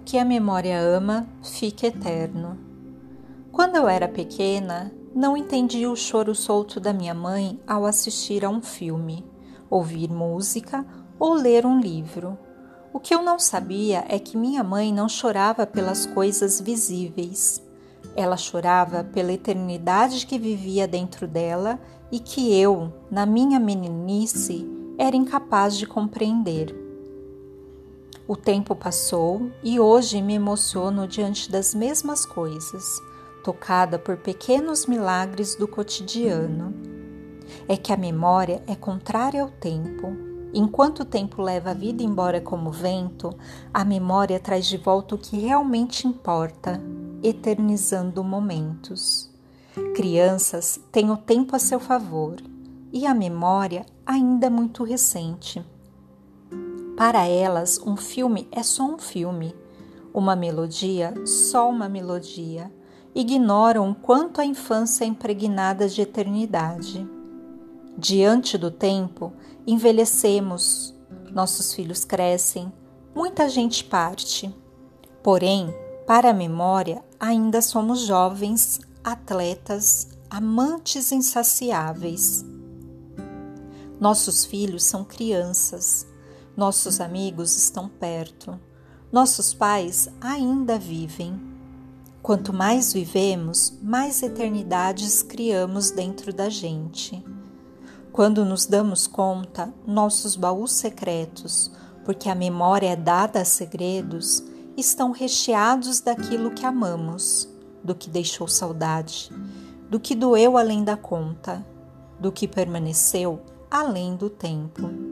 que a memória ama fica eterno. Quando eu era pequena, não entendi o choro solto da minha mãe ao assistir a um filme, ouvir música ou ler um livro. O que eu não sabia é que minha mãe não chorava pelas coisas visíveis. Ela chorava pela eternidade que vivia dentro dela e que eu, na minha meninice, era incapaz de compreender. O tempo passou e hoje me emociono diante das mesmas coisas, tocada por pequenos milagres do cotidiano. É que a memória é contrária ao tempo. Enquanto o tempo leva a vida embora como vento, a memória traz de volta o que realmente importa, eternizando momentos. Crianças têm o tempo a seu favor e a memória ainda é muito recente. Para elas, um filme é só um filme, uma melodia só uma melodia. Ignoram quanto a infância é impregnada de eternidade. Diante do tempo, envelhecemos, nossos filhos crescem, muita gente parte. Porém, para a memória, ainda somos jovens, atletas, amantes insaciáveis. Nossos filhos são crianças, nossos amigos estão perto. Nossos pais ainda vivem. Quanto mais vivemos, mais eternidades criamos dentro da gente. Quando nos damos conta, nossos baús secretos, porque a memória é dada a segredos, estão recheados daquilo que amamos, do que deixou saudade, do que doeu além da conta, do que permaneceu além do tempo.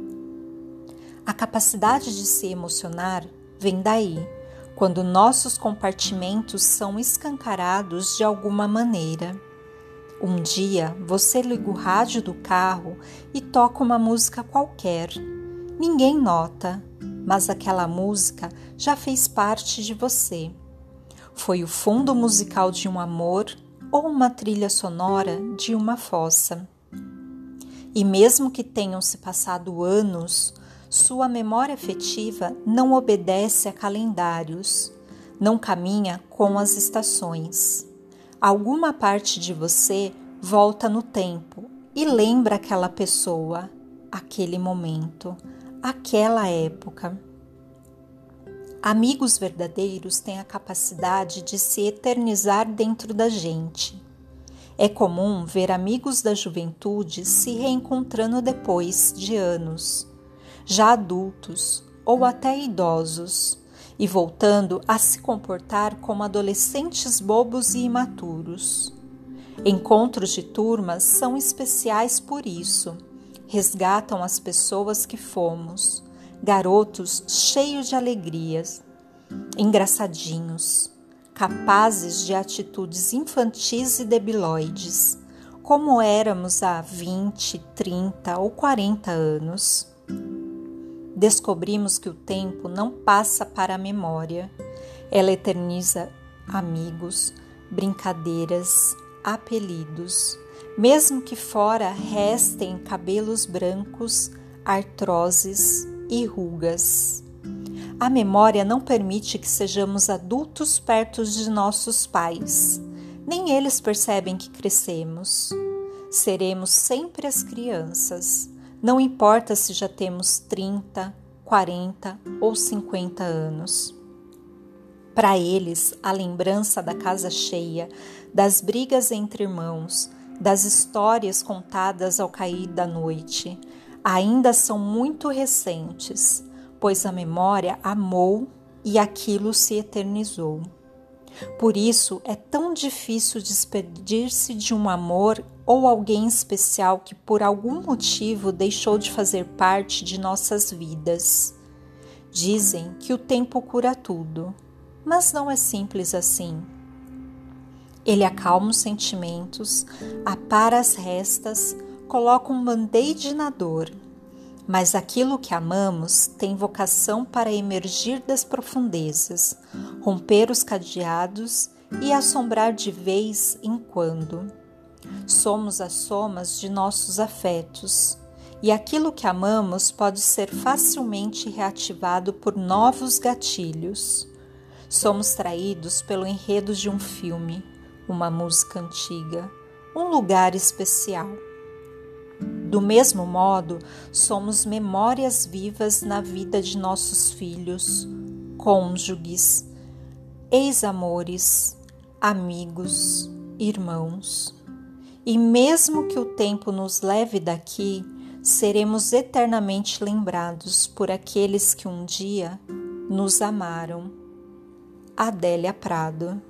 A capacidade de se emocionar vem daí, quando nossos compartimentos são escancarados de alguma maneira. Um dia você liga o rádio do carro e toca uma música qualquer. Ninguém nota, mas aquela música já fez parte de você. Foi o fundo musical de um amor ou uma trilha sonora de uma fossa. E mesmo que tenham se passado anos, sua memória afetiva não obedece a calendários, não caminha com as estações. Alguma parte de você volta no tempo e lembra aquela pessoa, aquele momento, aquela época. Amigos verdadeiros têm a capacidade de se eternizar dentro da gente. É comum ver amigos da juventude se reencontrando depois de anos já adultos ou até idosos, e voltando a se comportar como adolescentes bobos e imaturos. Encontros de turmas são especiais por isso. Resgatam as pessoas que fomos, garotos cheios de alegrias, engraçadinhos, capazes de atitudes infantis e debiloides, como éramos há 20, 30 ou 40 anos descobrimos que o tempo não passa para a memória. Ela eterniza amigos, brincadeiras, apelidos, mesmo que fora restem cabelos brancos, artroses e rugas. A memória não permite que sejamos adultos perto de nossos pais, nem eles percebem que crescemos. Seremos sempre as crianças não importa se já temos 30, 40 ou 50 anos. Para eles, a lembrança da casa cheia, das brigas entre irmãos, das histórias contadas ao cair da noite, ainda são muito recentes, pois a memória amou e aquilo se eternizou. Por isso é tão difícil despedir-se de um amor ou alguém especial que por algum motivo deixou de fazer parte de nossas vidas. Dizem que o tempo cura tudo, mas não é simples assim. Ele acalma os sentimentos, apara as restas, coloca um band-aid na dor mas aquilo que amamos tem vocação para emergir das profundezas, romper os cadeados e assombrar de vez em quando. Somos as somas de nossos afetos, e aquilo que amamos pode ser facilmente reativado por novos gatilhos. Somos traídos pelo enredo de um filme, uma música antiga, um lugar especial. Do mesmo modo, somos memórias vivas na vida de nossos filhos, cônjuges, ex-amores, amigos, irmãos. E mesmo que o tempo nos leve daqui, seremos eternamente lembrados por aqueles que um dia nos amaram. Adélia Prado